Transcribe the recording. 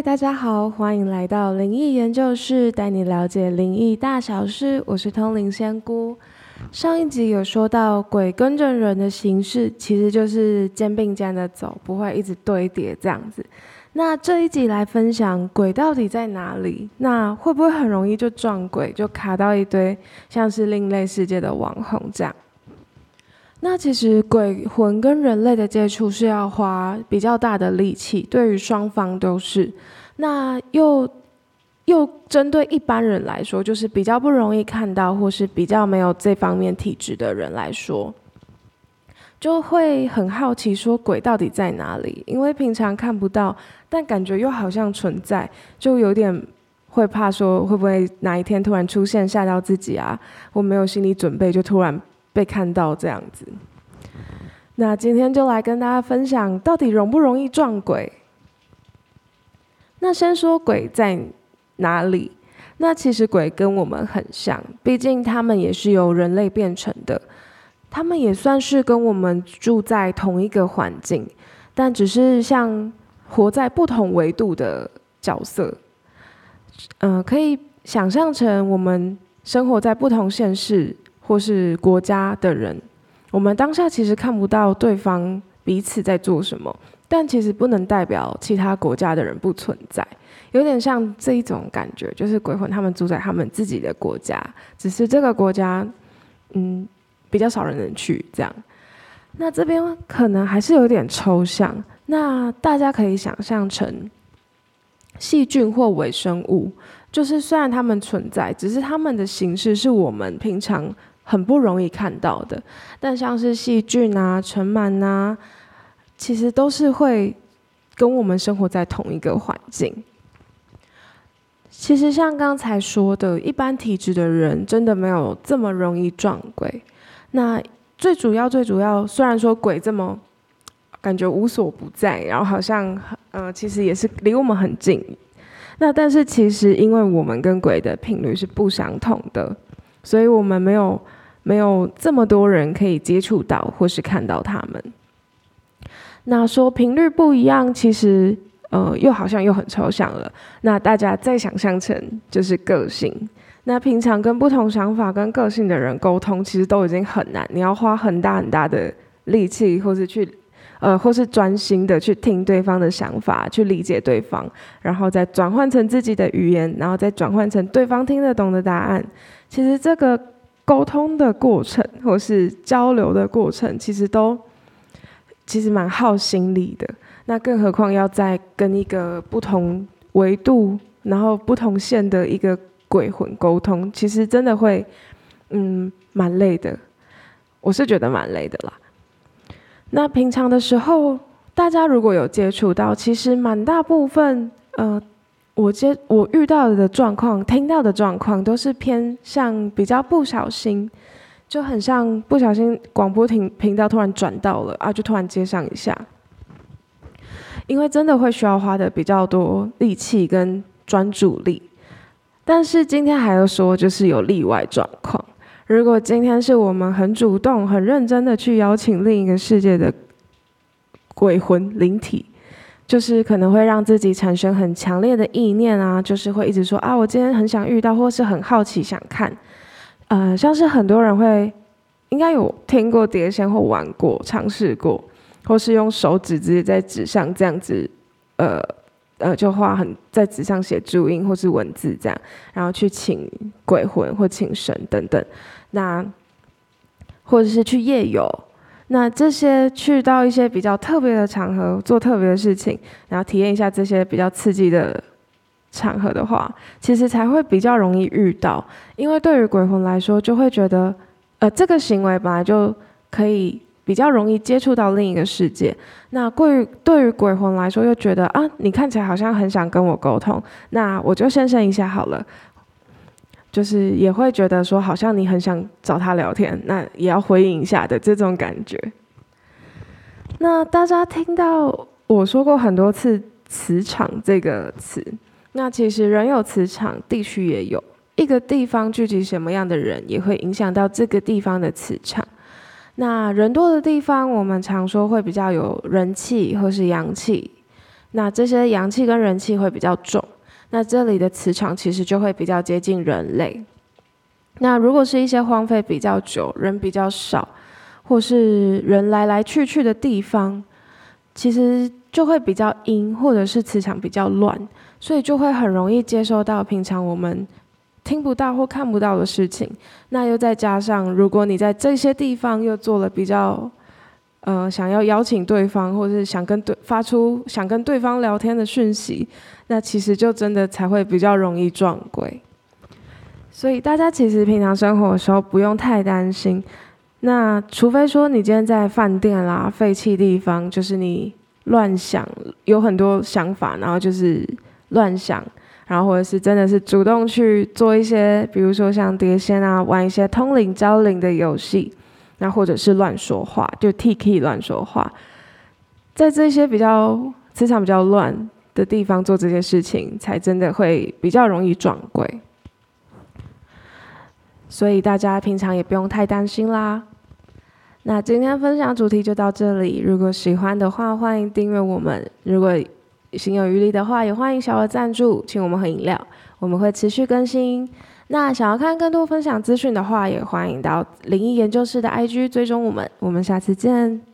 嗨，大家好，欢迎来到灵异研究室，带你了解灵异大小事。我是通灵仙姑。上一集有说到，鬼跟着人的形式其实就是肩并肩的走，不会一直堆叠这样子。那这一集来分享鬼到底在哪里？那会不会很容易就撞鬼，就卡到一堆像是另类世界的网红这样？那其实鬼魂跟人类的接触是要花比较大的力气，对于双方都是。那又又针对一般人来说，就是比较不容易看到，或是比较没有这方面体质的人来说，就会很好奇说鬼到底在哪里？因为平常看不到，但感觉又好像存在，就有点会怕说会不会哪一天突然出现吓到自己啊？我没有心理准备就突然。被看到这样子，那今天就来跟大家分享，到底容不容易撞鬼？那先说鬼在哪里？那其实鬼跟我们很像，毕竟他们也是由人类变成的，他们也算是跟我们住在同一个环境，但只是像活在不同维度的角色。嗯，可以想象成我们生活在不同现实。或是国家的人，我们当下其实看不到对方彼此在做什么，但其实不能代表其他国家的人不存在，有点像这一种感觉，就是鬼魂他们住在他们自己的国家，只是这个国家，嗯，比较少人能去这样。那这边可能还是有点抽象，那大家可以想象成细菌或微生物，就是虽然它们存在，只是它们的形式是我们平常。很不容易看到的，但像是细菌啊、尘螨啊，其实都是会跟我们生活在同一个环境。其实像刚才说的，一般体质的人真的没有这么容易撞鬼。那最主要、最主要，虽然说鬼这么感觉无所不在，然后好像呃，其实也是离我们很近。那但是其实因为我们跟鬼的频率是不相同的，所以我们没有。没有这么多人可以接触到或是看到他们。那说频率不一样，其实呃又好像又很抽象了。那大家再想象成就是个性。那平常跟不同想法跟个性的人沟通，其实都已经很难。你要花很大很大的力气，或是去呃或是专心的去听对方的想法，去理解对方，然后再转换成自己的语言，然后再转换成对方听得懂的答案。其实这个。沟通的过程，或是交流的过程，其实都其实蛮耗心力的。那更何况要在跟一个不同维度，然后不同线的一个鬼魂沟通，其实真的会，嗯，蛮累的。我是觉得蛮累的啦。那平常的时候，大家如果有接触到，其实蛮大部分，呃。我接我遇到的状况，听到的状况都是偏向比较不小心，就很像不小心广播频频道突然转到了啊，就突然接上一下。因为真的会需要花的比较多力气跟专注力。但是今天还要说，就是有例外状况。如果今天是我们很主动、很认真的去邀请另一个世界的鬼魂灵体。就是可能会让自己产生很强烈的意念啊，就是会一直说啊，我今天很想遇到，或是很好奇想看，呃，像是很多人会应该有听过碟仙或玩过、尝试过，或是用手指直接在纸上这样子，呃呃，就画很在纸上写注音或是文字这样，然后去请鬼魂或请神等等，那或者是去夜游。那这些去到一些比较特别的场合做特别的事情，然后体验一下这些比较刺激的场合的话，其实才会比较容易遇到。因为对于鬼魂来说，就会觉得，呃，这个行为本来就可以比较容易接触到另一个世界。那对于对于鬼魂来说，又觉得啊，你看起来好像很想跟我沟通，那我就现身一下好了。就是也会觉得说，好像你很想找他聊天，那也要回应一下的这种感觉。那大家听到我说过很多次“磁场”这个词，那其实人有磁场，地区也有。一个地方聚集什么样的人，也会影响到这个地方的磁场。那人多的地方，我们常说会比较有人气或是阳气。那这些阳气跟人气会比较重，那这里的磁场其实就会比较接近人类。那如果是一些荒废比较久、人比较少，或是人来来去去的地方，其实就会比较阴，或者是磁场比较乱，所以就会很容易接收到平常我们听不到或看不到的事情。那又再加上，如果你在这些地方又做了比较。呃，想要邀请对方，或者是想跟对发出想跟对方聊天的讯息，那其实就真的才会比较容易撞鬼。所以大家其实平常生活的时候不用太担心。那除非说你今天在饭店啦、废弃地方，就是你乱想，有很多想法，然后就是乱想，然后或者是真的是主动去做一些，比如说像碟仙啊，玩一些通灵招灵的游戏。那或者是乱说话，就 T K 乱说话，在这些比较磁场比较乱的地方做这些事情，才真的会比较容易撞鬼。所以大家平常也不用太担心啦。那今天分享主题就到这里，如果喜欢的话，欢迎订阅我们；如果心有余力的话，也欢迎小额赞助，请我们喝饮料，我们会持续更新。那想要看更多分享资讯的话，也欢迎到灵异研究室的 IG 追踪我们。我们下次见。